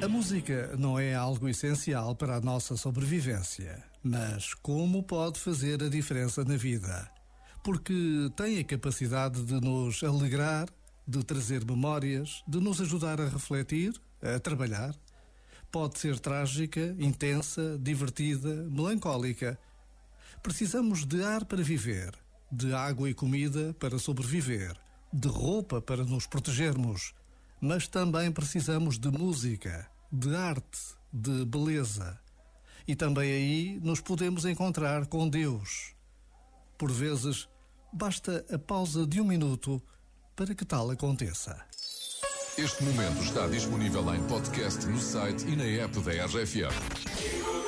A música não é algo essencial para a nossa sobrevivência, mas como pode fazer a diferença na vida? Porque tem a capacidade de nos alegrar, de trazer memórias, de nos ajudar a refletir, a trabalhar. Pode ser trágica, intensa, divertida, melancólica. Precisamos de ar para viver, de água e comida para sobreviver, de roupa para nos protegermos. Mas também precisamos de música, de arte, de beleza. E também aí nos podemos encontrar com Deus. Por vezes, basta a pausa de um minuto para que tal aconteça. Este momento está disponível em podcast no site e na app da RFM.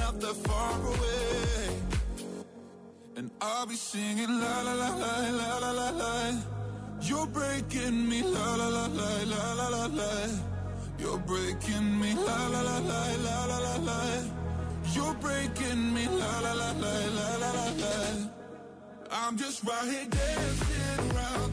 Not that far away. And I'll be singing la la la la la la la la. You're breaking me la la la la la la la la. You're breaking me la la la la la la la la. You're breaking me la la la la la la la la. I'm just right here dancing around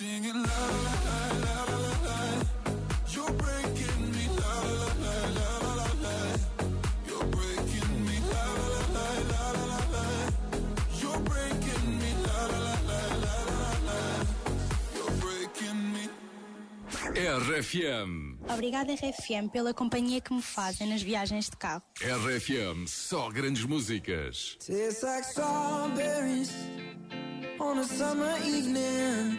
singing la la la la la la la. You're breaking me la la la la la la la. You're breaking me la la la la la la la. You're breaking me la la la la la la la. You're breaking me. RFM. Obrigada, RFM, pela companhia que me fazem nas viagens de carro. RFM, só grandes músicas. Tastes like strawberries on a summer evening,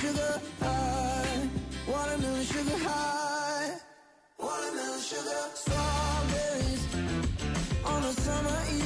sugar high, watermelon sugar high, watermelon sugar strawberries on a summer evening.